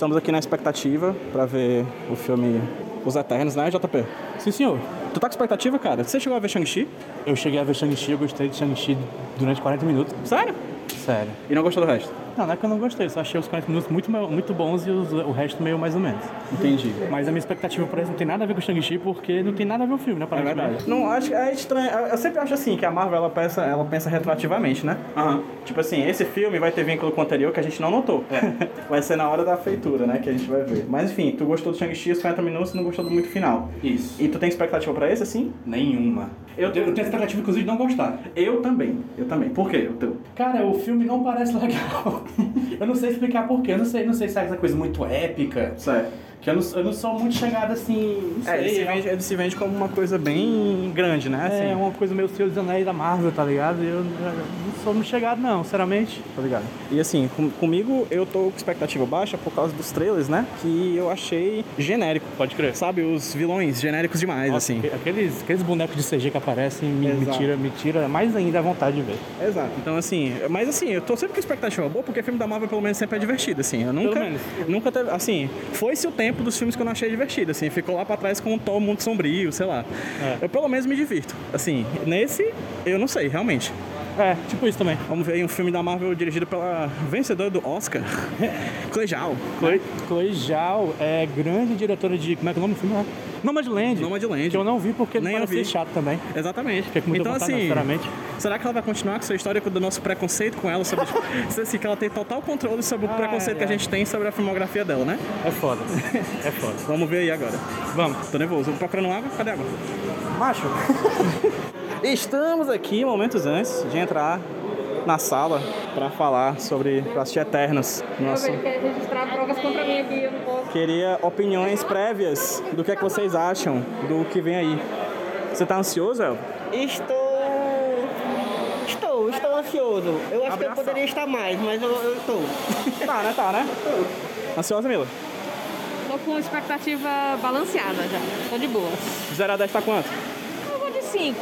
Estamos aqui na expectativa pra ver o filme Os Eternos, né, JP? Sim, senhor. Tu tá com expectativa, cara? Você chegou a ver Shang-Chi? Eu cheguei a ver Shang-Chi, eu gostei de Shang-Chi durante 40 minutos. Sério? Sério. E não gostou do resto? Não, não é que eu não gostei, só achei os 40 minutos muito, muito bons e os- o resto meio mais ou menos. Entendi. Mas a minha expectativa por isso não tem nada a ver com Shang-Chi, porque não tem nada a ver com o filme, né? É verdade. Não, acho é estranho. Eu sempre acho assim que a Marvel ela pensa, ela pensa retroativamente, né? Tipo assim, esse filme vai ter vínculo com o anterior que a gente não notou. vai ser na hora da feitura, né? Que a gente vai ver. Mas enfim, tu gostou do Shang-Chi, os 40 minutos, e não gostou do muito final. Isso. E tu tem expectativa pra esse, assim? Nenhuma. Eu Eu, eu tenho expectativa, inclusive, de não gostar. Eu também. Eu também. Por quê? O teu? Cara, o filme não parece legal. Eu não sei explicar porquê. Eu não sei, não sei se é essa coisa muito épica. Certo. Que eu não, eu não sou muito chegado assim. Não sei. É, ele se, vende, ele se vende como uma coisa bem grande, né? Assim. É uma coisa meio Senhor dos Anéis da Marvel, tá ligado? E Eu, eu não sou muito chegado, não, sinceramente. Tá ligado? E assim, com- comigo eu tô com expectativa baixa por causa dos trailers, né? Que eu achei genérico. Pode crer. Sabe, os vilões genéricos demais, Nossa, assim. aque- Aqueles, aqueles bonecos de CG que aparecem me, me tira, me tira mais ainda a vontade de ver. Exato. Então, assim, mas assim, eu tô sempre com expectativa boa, porque filme da Marvel pelo menos sempre é divertido, assim. Eu nunca. menos. Nunca teve. Assim, foi-se o tempo dos filmes que eu não achei divertido, assim. Ficou lá pra trás com o Thor Mundo Sombrio, sei lá. É. Eu pelo menos me divirto. Assim, nesse, eu não sei, realmente. É, tipo isso também. Vamos ver aí um filme da Marvel dirigido pela vencedora do Oscar. Chloe, Chloe Zhao é grande diretora de. Como é que é o nome do filme lá? Nomadland. Nomadland. Que eu não vi porque Nem ele eu parece chato também. Exatamente. Fiquei com muita então, vontade, assim, sinceramente. será que ela vai continuar com essa história do nosso preconceito com ela sobre. assim, que ela tem total controle sobre o Ah, preconceito que a é. gente tem sobre a filmografia dela, né? É foda. É foda. Vamos ver aí agora. Vamos. Tô nervoso. Vou procurando água? Cadê a água? Macho. Estamos aqui momentos antes de entrar na sala pra falar sobre pra assistir Eternos. Nossa. Ele quer registrar provas contra mim aqui, eu não posso. Queria opiniões prévias do que é que vocês acham do que vem aí. Você tá ansioso, El? Estou. Estou, estou ansioso. Eu acho que eu poderia estar mais, mas eu, eu estou. Tá, né? Tá, né? Ansiosa, Mila? Tô com expectativa balanceada já. Tô de boa. 0 a 10 tá quanto? 5.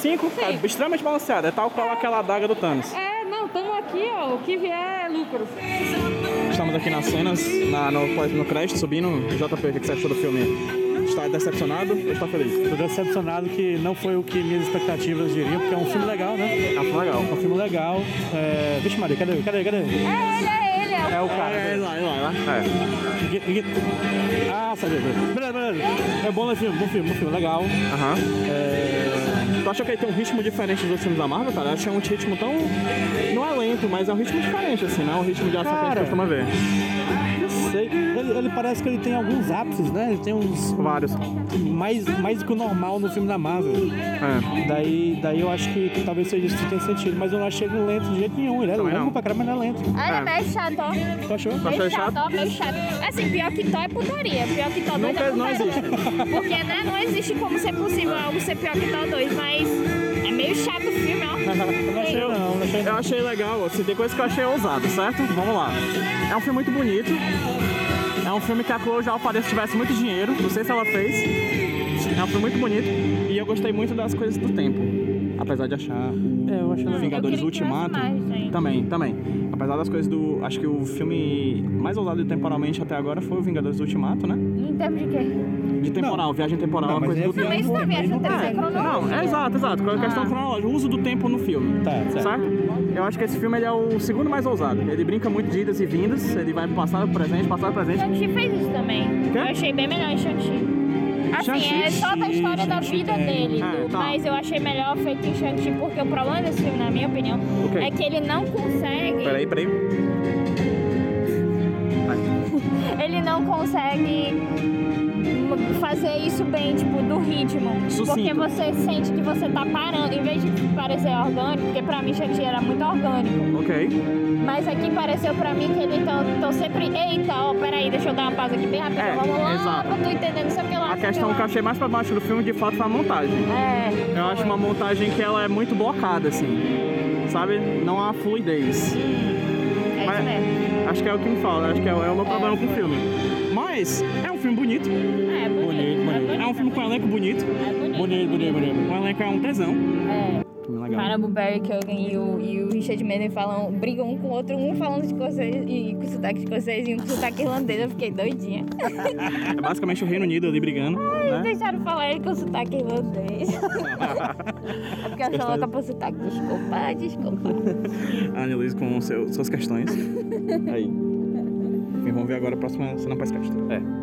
5? Tá extremamente balanceada. É tal qual aquela adaga do Thanos. É, não, tamo aqui, ó. O que vier é lucro. Estamos aqui nas cenas, na, no, no crédito, subindo. JP, o que que você achou do filme? Está decepcionado ou está feliz? Tô decepcionado que não foi o que minhas expectativas diriam, porque é um filme legal, né? Ah, foi legal. É um filme legal. É... Vixe Maria, cadê? Cadê? Cadê? É ele, é ele. É É o... o cara. É, lá, é lá, é lá. É. Ninguém- Ah, sabia. Beleza, beleza. É bom, né, filme? Bom filme, bom filme. Legal. Aham. É... Tu acha que ele tem um ritmo diferente dos outros filmes da Marvel, cara? Eu achei um ritmo tão. Não é lento, mas é um ritmo diferente, assim, não é um ritmo de ação que a gente Cara. costuma ver. Não sei. Ele, ele parece que ele tem alguns ápices, né? Ele tem uns. Vários. Mais, mais do que o normal no filme da Marvel. É. Daí, daí eu acho que, talvez seja isso que tem sentido. Mas eu não achei ele lento de jeito nenhum. Ele é Também longo não. pra caramba, mas não é lento. Ah, ele É. é meio chato, ó. Tu achou? Achou Meio chato? chato, ó, meio chato. Assim, pior que Tó é putaria. Pior que Tó 2 Nunca- é não putaria. existe. Porque, né, não existe como ser possível algo ser pior que Tó 2, mas é meio chato o filme, ó. Eu não achei não, não legal, assim, tem coisas que eu achei ousado, certo? Vamos lá. É um filme muito bonito. É um filme que a Chloe já se tivesse muito dinheiro. Não sei se ela fez. É um filme muito bonito. E eu gostei muito das coisas do tempo. Apesar de achar É, eu achei legal. Vingadores Eu Ultimato. mais. Também, também. Apesar das coisas do. Acho que o filme mais ousado temporalmente até agora foi o Vingadores Ultimato, né? Em termos de quê? De temporal, viagem temporal, Não, uma mas coisa é do viagem tempo. Mas isso também, não é cronológica. Não, é exato, exato. Com a questão cronológica, o uso do tempo no filme. Tá, certo. Certo? Eu acho que esse filme ele é o segundo mais ousado. Ele brinca muito de idas e vindas, ele vai pro passado, pro presente, passado, presente. Shang-Chi fez isso também. Quê? Eu achei bem melhor em Shang-Chi. Assim, é só da história da vida dele, Ah, tá. mas eu achei melhor feito em Shang-Chi, porque o problema desse filme, na minha opinião, Ok. é que ele não consegue. Peraí, peraí. Ele não consegue fazer isso bem, tipo, do ritmo. Sucinto. Porque você sente que você tá parando, em vez de parecer orgânico, porque pra mim Shang-Chi era muito orgânico. Ok. Mas aqui pareceu pra mim que ele tá, tô sempre, eita, ó, peraí, deixa eu dar uma pausa aqui bem rápido, É, vamos lá, exato. pra tu entender, não sei o que lá. A questão que eu achei mais pra baixo do filme, de fato, foi a montagem. É. Eu acho uma montagem que ela é muito blocada, assim. Sabe? Não há fluidez. É isso mesmo. Acho que é o que me fala, acho que é, é o meu problema com o filme. Mas é filme bonito. É, bonito. Bonito, bonito. É um filme com um elenco bonito. É bonito. Bonito, bonito, bonito. O elenco é um tesão. É. legal. Marabu Barry Keoghan e o, e o Richard Madden falam, brigam um com o outro, um falando escocês e com sotaque escocês e um com sotaque irlandês. Eu fiquei doidinha. É basicamente o Reino Unido ali brigando, né? Deixaram falar ele com sotaque irlandês. é porque eu sou louca por sotaque. Desculpa, desculpa. A Annelise com seu, suas questões. Aí. Enfim, vamos ver agora a próxima cena pós-crédito. É.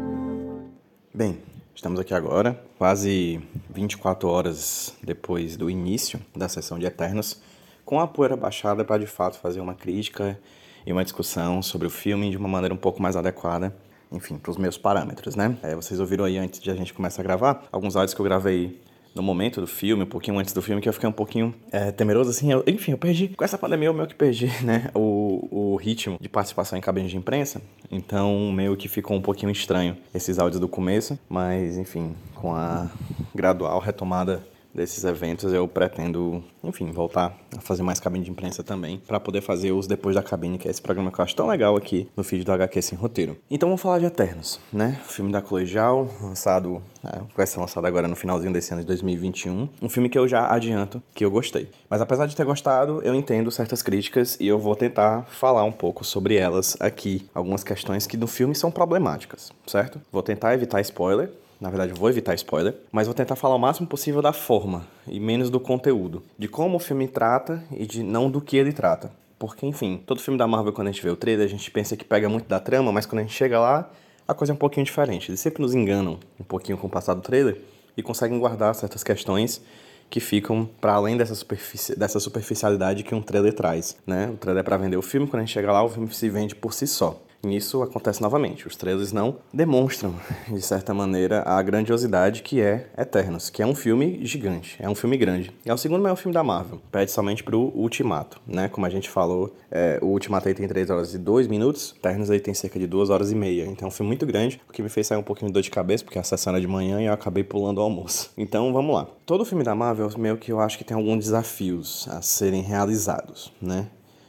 Bem, estamos aqui agora, quase 24 horas depois do início da sessão de Eternos, com a poeira baixada para de fato fazer uma crítica e uma discussão sobre o filme de uma maneira um pouco mais adequada, enfim, para os meus parâmetros, né? É, vocês ouviram aí antes de a gente começar a gravar alguns áudios que eu gravei no momento do filme, um pouquinho antes do filme, que eu fiquei um pouquinho é, temeroso, assim. Eu, enfim, eu perdi. Com essa pandemia, eu meio que perdi, né? O, o ritmo de participação em cabine de imprensa. Então, meio que ficou um pouquinho estranho esses áudios do começo. Mas, enfim, com a gradual retomada desses eventos, eu pretendo, enfim, voltar a fazer mais cabine de imprensa também, para poder fazer os depois da cabine, que é esse programa que eu acho tão legal aqui no feed do HQ Sem Roteiro. Então vamos falar de Eternos, né? O filme da Colegial, lançado, é, vai ser lançado agora no finalzinho desse ano de 2021. Um filme que eu já adianto que eu gostei. Mas apesar de ter gostado, eu entendo certas críticas e eu vou tentar falar um pouco sobre elas aqui. Algumas questões que no filme são problemáticas, certo? Vou tentar evitar spoiler, na verdade, vou evitar spoiler, mas vou tentar falar o máximo possível da forma e menos do conteúdo, de como o filme trata e de não do que ele trata. Porque, enfim, todo filme da Marvel, quando a gente vê o trailer, a gente pensa que pega muito da trama, mas quando a gente chega lá, a coisa é um pouquinho diferente. Eles sempre nos enganam um pouquinho com o passado do trailer e conseguem guardar certas questões que ficam para além dessa, superfici dessa superficialidade que um trailer traz, né? O trailer é para vender o filme, quando a gente chega lá, o filme se vende por si só. Nisso acontece novamente. Os trailers não demonstram, de certa maneira, a grandiosidade que é Eternos, que é um filme gigante, é um filme grande. É o segundo maior filme da Marvel, pede somente pro Ultimato, né? Como a gente falou, é, o Ultimato aí tem 3 horas e 2 minutos, Eternos aí tem cerca de 2 horas e meia. Então é um filme muito grande, o que me fez sair um pouquinho de dor de cabeça, porque a sessão era de manhã e eu acabei pulando o almoço. Então vamos lá. Todo filme da Marvel, meio que eu acho que tem alguns desafios a serem realizados, né?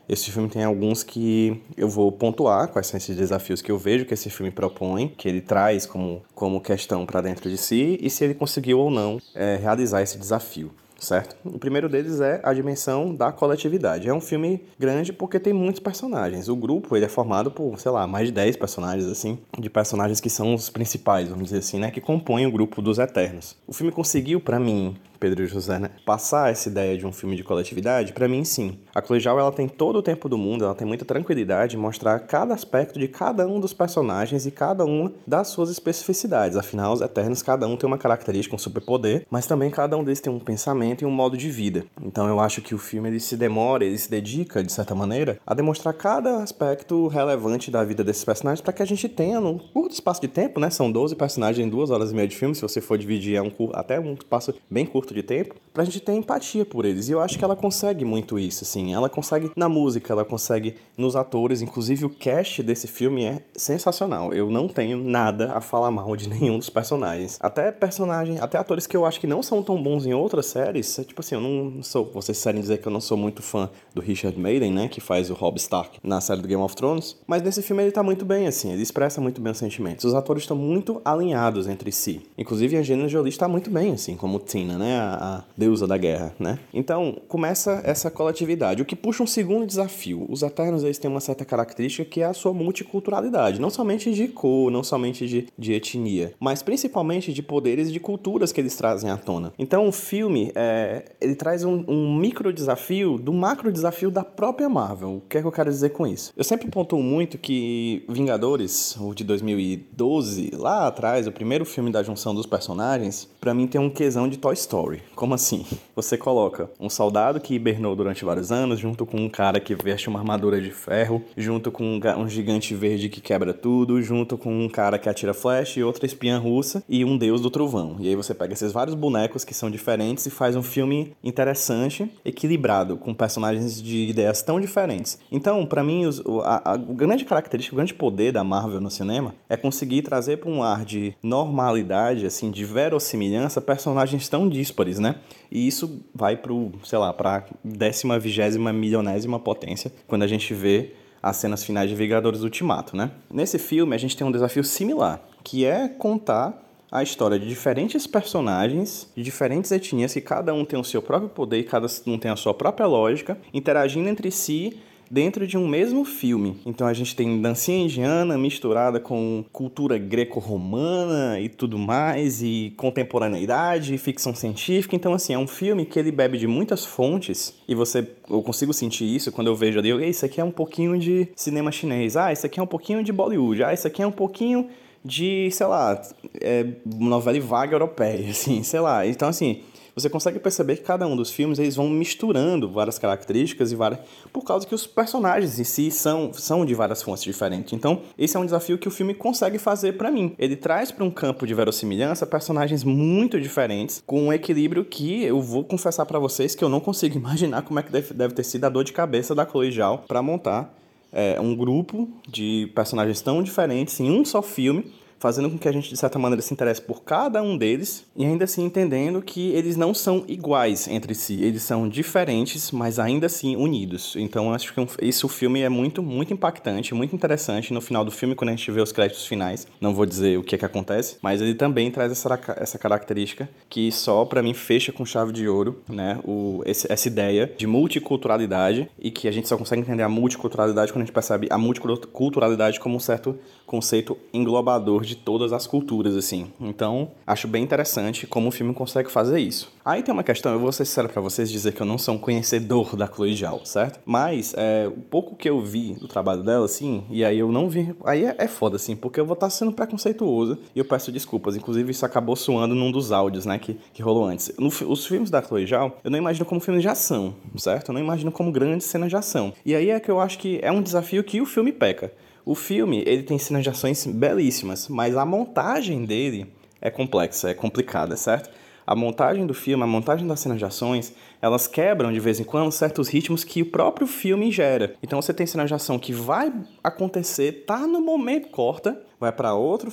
Esse filme tem alguns que eu vou pontuar quais são esses desafios que eu vejo que esse filme propõe, que ele traz como, como questão para dentro de si e se ele conseguiu ou não é, realizar esse desafio certo? O primeiro deles é a dimensão da coletividade. É um filme grande porque tem muitos personagens. O grupo, ele é formado por, sei lá, mais de 10 personagens, assim, de personagens que são os principais, vamos dizer assim, né, que compõem o grupo dos Eternos. O filme conseguiu, para mim, Pedro e José, né? Passar essa ideia de um filme de coletividade, para mim sim. A Colegial ela tem todo o tempo do mundo, ela tem muita tranquilidade em mostrar cada aspecto de cada um dos personagens e cada uma das suas especificidades. Afinal, os Eternos, cada um tem uma característica, um superpoder, mas também cada um deles tem um pensamento e um modo de vida. Então eu acho que o filme ele se demora, ele se dedica, de certa maneira, a demonstrar cada aspecto relevante da vida desses personagens para que a gente tenha, num curto espaço de tempo, né? São 12 personagens em duas horas e meia de filme, se você for dividir é um, até um espaço bem curto curto de tempo, pra gente ter empatia por eles. E eu acho que ela consegue muito isso, assim. Ela consegue na música, ela consegue nos atores, inclusive o cast desse filme é sensacional. Eu não tenho nada a falar mal de nenhum dos personagens. Até personagens, até atores que eu acho que não são tão bons em outras séries, é tipo assim, eu não sou, vocês querem dizer que eu não sou muito fã do Richard Madden, né, que faz o Rob Stark na série do Game of Thrones, mas nesse filme ele tá muito bem, assim, ele expressa muito bem os sentimentos. Os atores estão muito alinhados entre si. Inclusive a Angelina Jolie está muito bem, assim, como Tina, né, a, a deusa da guerra, né? Então, começa essa coletividade, o que puxa um segundo desafio. Os Eternos, eles têm uma certa característica que é a sua multiculturalidade, não somente de cor, não somente de, de etnia, mas principalmente de poderes e de culturas que eles trazem à tona. Então, o filme, é, ele traz um, um micro desafio do macro desafio da própria Marvel. O que é que eu quero dizer com isso? Eu sempre pontuo muito que Vingadores, o de 2012, lá atrás, o primeiro filme da junção dos personagens, para mim tem um quesão de Toy Story. Como assim? Você coloca um soldado que hibernou durante vários anos, junto com um cara que veste uma armadura de ferro, junto com um gigante verde que quebra tudo, junto com um cara que atira flash e outra espiã russa e um deus do trovão. E aí você pega esses vários bonecos que são diferentes e faz um filme interessante, equilibrado, com personagens de ideias tão diferentes. Então, para mim, os, a, a grande característica, o grande poder da Marvel no cinema é conseguir trazer para um ar de normalidade, assim, de verossimilhança, personagens tão díspares, né? E isso vai pro, sei lá, pra décima, vigésima, milionésima potência quando a gente vê as cenas finais de Vingadores Ultimato, né? Nesse filme a gente tem um desafio similar, que é contar a história de diferentes personagens, de diferentes etnias, que cada um tem o seu próprio poder cada um tem a sua própria lógica, interagindo entre si dentro de um mesmo filme. Então a gente tem dancinha indiana misturada com cultura greco-romana e tudo mais, e contemporaneidade, e ficção científica. Então, assim, é um filme que ele bebe de muitas fontes, e você, eu consigo sentir isso quando eu vejo ali, isso aqui é um pouquinho de cinema chinês, ah, isso aqui é um pouquinho de Bollywood, ah, isso aqui é um pouquinho de, sei lá, é, novela vaga europeia, assim, sei lá. Então, assim, você consegue perceber que cada um dos filmes eles vão misturando várias características e várias por causa que os personagens em si são, são de várias fontes diferentes. Então, esse é um desafio que o filme consegue fazer para mim. Ele traz para um campo de verossimilhança personagens muito diferentes com um equilíbrio que eu vou confessar para vocês que eu não consigo imaginar como é que deve, deve ter sido a dor de cabeça da Chloe Zhao para montar é, um grupo de personagens tão diferentes em um só filme fazendo com que a gente, de certa maneira, se interesse por cada um deles e ainda assim entendendo que eles não são iguais entre si, eles são diferentes, mas ainda assim unidos. Então, acho que isso o filme é muito, muito impactante, muito interessante. No final do filme, quando a gente vê os créditos finais, não vou dizer o que é que acontece, mas ele também traz essa, essa característica que só para mim fecha com chave de ouro, né? O, esse, essa ideia de multiculturalidade e que a gente só consegue entender a multiculturalidade quando a gente percebe a multiculturalidade como um certo conceito englobador de todas as culturas, assim. Então, acho bem interessante como o filme consegue fazer isso. Aí tem uma questão, eu vou ser sincero pra vocês dizer que eu não sou um conhecedor da Chloe Zhao, certo? Mas, é, o pouco que eu vi do trabalho dela, assim, e aí eu não vi... Aí é, é foda, assim, porque eu vou estar tá sendo preconceituoso e eu peço desculpas. Inclusive, isso acabou soando num dos áudios, né, que, que rolou antes. No, os filmes da Chloe Zhao, eu não imagino como filmes de ação, certo? Eu não imagino como grandes cenas de ação. E aí é que eu acho que é um desafio que o filme peca. O filme, ele tem cenas de ações belíssimas, mas a montagem dele é complexa, é complicada, certo? A montagem do filme, a montagem das cenas de ações, elas quebram de vez em quando certos ritmos que o próprio filme gera. Então você tem cenas de ação que vai acontecer, tá no momento, corta, vai para outro,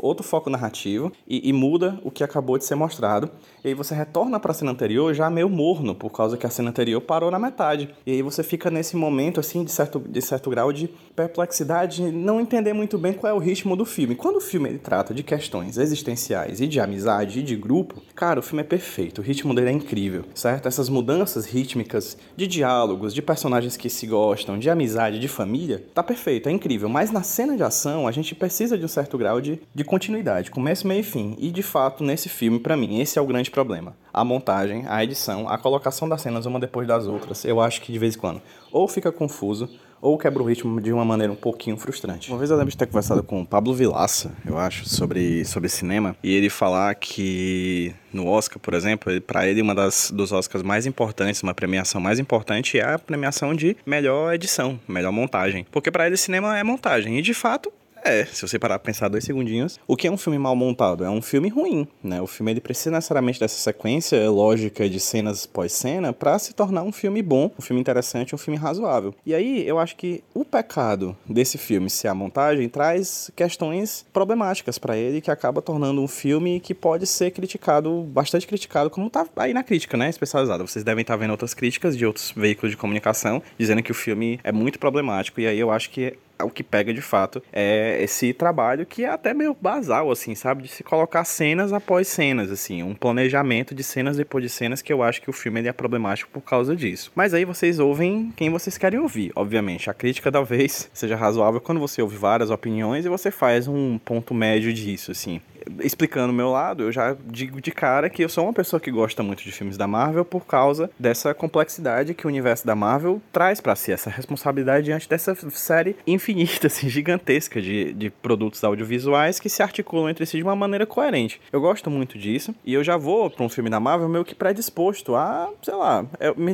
outro foco narrativo e, e, muda o que acabou de ser mostrado. E aí você retorna para a cena anterior já meio morno, por causa que a cena anterior parou na metade. E aí você fica nesse momento, assim, de certo, de certo grau de perplexidade, não entender muito bem qual é o ritmo do filme. Quando o filme ele trata de questões existenciais e de amizade e de grupo, cara, o filme é perfeito, o ritmo dele é incrível, certo? Essas mudanças rítmicas de diálogos, de personagens que se gostam, de amizade, de família, tá perfeito, é incrível. Mas na cena de ação, a gente precisa de um certo grau de, de continuidade, começo, meio e fim. E de fato, nesse filme, para mim, esse é o grande problema. A montagem, a edição, a colocação das cenas uma depois das outras. Eu acho que de vez em quando ou fica confuso, ou quebra o ritmo de uma maneira um pouquinho frustrante. Uma vez eu lembro de ter conversado com o Pablo Vilaça, eu acho, sobre, sobre cinema, e ele falar que no Oscar, por exemplo, para ele uma das dos Oscars mais importantes, uma premiação mais importante é a premiação de melhor edição, melhor montagem, porque para ele cinema é montagem, e de fato é, se você parar pra pensar dois segundinhos, o que é um filme mal montado? É um filme ruim, né? O filme ele precisa necessariamente dessa sequência lógica de cenas pós-cena para se tornar um filme bom, um filme interessante, um filme razoável. E aí, eu acho que o pecado desse filme ser a montagem traz questões problemáticas para ele que acaba tornando um filme que pode ser criticado, bastante criticado, como tá aí na crítica, né, especializada. Vocês devem estar vendo outras críticas de outros veículos de comunicação dizendo que o filme é muito problemático e aí eu acho que o que pega de fato é esse trabalho que é até meio basal, assim, sabe? De se colocar cenas após cenas, assim, um planejamento de cenas depois de cenas que eu acho que o filme ele é problemático por causa disso. Mas aí vocês ouvem quem vocês querem ouvir, obviamente. A crítica talvez seja razoável quando você ouve várias opiniões e você faz um ponto médio disso, assim explicando o meu lado, eu já digo de cara que eu sou uma pessoa que gosta muito de filmes da Marvel por causa dessa complexidade que o universo da Marvel traz para si, essa responsabilidade diante dessa série infinita, assim, gigantesca de, de produtos audiovisuais que se articulam entre si de uma maneira coerente. Eu gosto muito disso e eu já vou para um filme da Marvel meio que predisposto a, sei lá,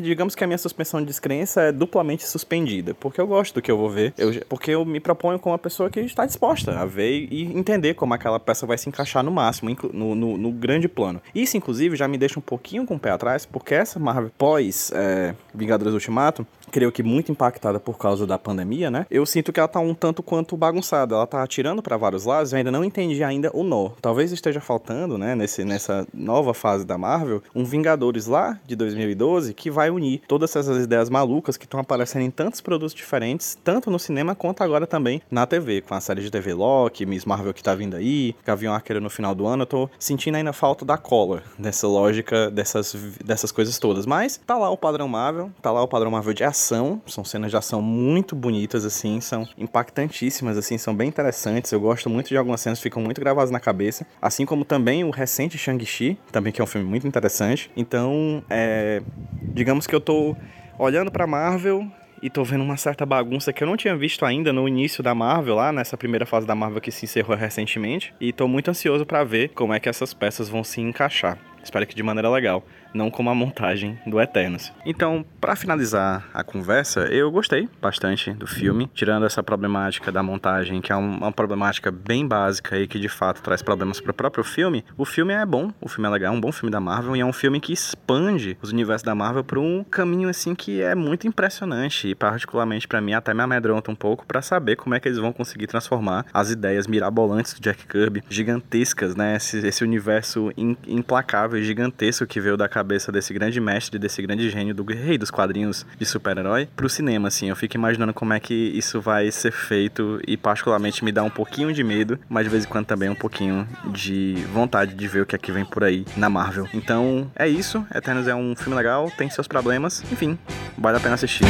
digamos que a minha suspensão de descrença é duplamente suspendida, porque eu gosto do que eu vou ver, eu, porque eu me proponho como uma pessoa que está disposta a ver e entender como aquela peça vai se encaixar encaixar no máximo, no, no, no, grande plano. Isso, inclusive, já me deixa um pouquinho com o pé atrás, porque essa Marvel pós é, Vingadores Ultimato creio que muito impactada por causa da pandemia, né? Eu sinto que ela tá um tanto quanto bagunçada. Ela tá atirando para vários lados, eu ainda não entendi ainda o nó. Talvez esteja faltando, né, nesse, nessa nova fase da Marvel, um Vingadores lá de 2012 que vai unir todas essas ideias malucas que estão aparecendo em tantos produtos diferentes, tanto no cinema quanto agora também na TV, com a série de TV Loki, Miss Marvel que tá vindo aí, Gavião Arqueiro no final do ano. Eu tô sentindo ainda falta da cola, dessa lógica, dessas, dessas coisas todas. Mas tá lá o padrão Marvel, tá lá o padrão Marvel de ação, são cenas de ação muito bonitas, assim, são impactantíssimas, assim, são bem interessantes. Eu gosto muito de algumas cenas, ficam muito gravadas na cabeça. Assim como também o recente Shang-Chi, também que é um filme muito interessante. Então, é, digamos que eu tô olhando pra Marvel e tô vendo uma certa bagunça que eu não tinha visto ainda no início da Marvel, lá nessa primeira fase da Marvel que se encerrou recentemente. E tô muito ansioso para ver como é que essas peças vão se encaixar. Espero que de maneira legal não como a montagem do Eternos. Então, para finalizar a conversa, eu gostei bastante do filme, tirando essa problemática da montagem, que é uma problemática bem básica e que de fato traz problemas para o próprio filme. O filme é bom, o filme é legal, é um bom filme da Marvel e é um filme que expande os universos da Marvel para um caminho assim que é muito impressionante e particularmente para mim até me amedronta um pouco para saber como é que eles vão conseguir transformar as ideias mirabolantes do Jack Kirby, gigantescas, né? Esse, esse universo implacável e gigantesco que veio da cabeça cabeça desse grande mestre, desse grande gênio do rei dos quadrinhos de super-herói pro cinema, assim. Eu fico imaginando como é que isso vai ser feito e particularmente me dá um pouquinho de medo, mas de vez em quando também um pouquinho de vontade de ver o que é que vem por aí na Marvel. Então, é isso. Eternos é um filme legal, tem seus problemas, enfim, vale a pena assistir.